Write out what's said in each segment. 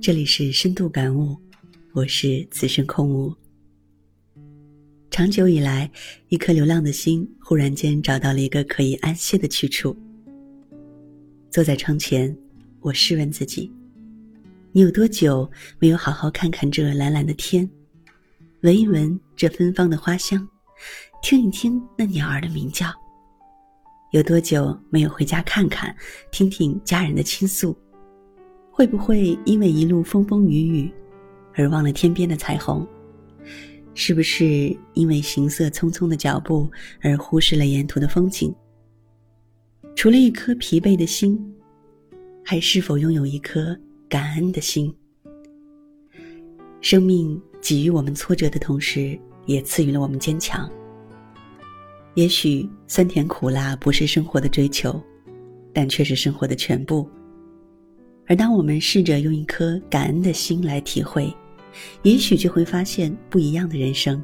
这里是深度感悟，我是此生空无。长久以来，一颗流浪的心忽然间找到了一个可以安歇的去处。坐在窗前，我试问自己：你有多久没有好好看看这蓝蓝的天，闻一闻这芬芳的花香，听一听那鸟儿的鸣叫？有多久没有回家看看，听听家人的倾诉？会不会因为一路风风雨雨，而忘了天边的彩虹？是不是因为行色匆匆的脚步而忽视了沿途的风景？除了一颗疲惫的心，还是否拥有一颗感恩的心？生命给予我们挫折的同时，也赐予了我们坚强。也许酸甜苦辣不是生活的追求，但却是生活的全部。而当我们试着用一颗感恩的心来体会，也许就会发现不一样的人生。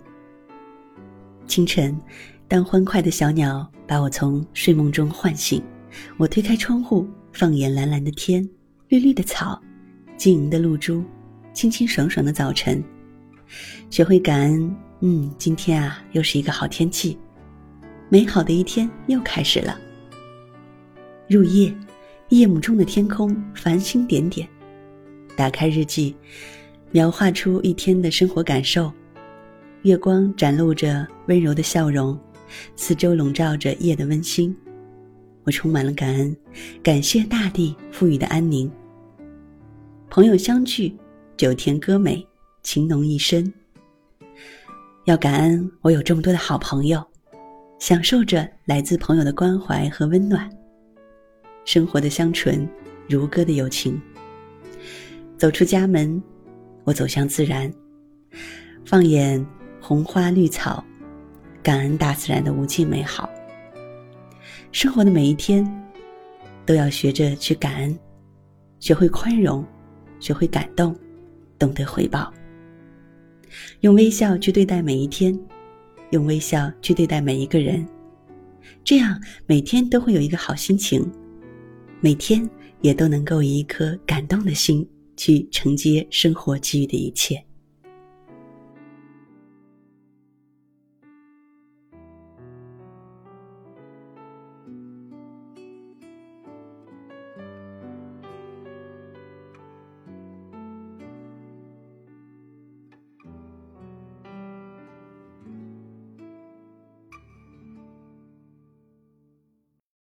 清晨，当欢快的小鸟把我从睡梦中唤醒，我推开窗户，放眼蓝蓝的天，绿绿的草，晶莹的露珠，清清爽爽的早晨，学会感恩。嗯，今天啊，又是一个好天气，美好的一天又开始了。入夜。夜幕中的天空，繁星点点。打开日记，描画出一天的生活感受。月光展露着温柔的笑容，四周笼罩着夜的温馨。我充满了感恩，感谢大地赋予的安宁。朋友相聚，酒甜歌美，情浓一生。要感恩我有这么多的好朋友，享受着来自朋友的关怀和温暖。生活的香醇，如歌的友情。走出家门，我走向自然，放眼红花绿草，感恩大自然的无尽美好。生活的每一天，都要学着去感恩，学会宽容，学会感动，懂得回报。用微笑去对待每一天，用微笑去对待每一个人，这样每天都会有一个好心情。每天也都能够以一颗感动的心去承接生活给予的一切。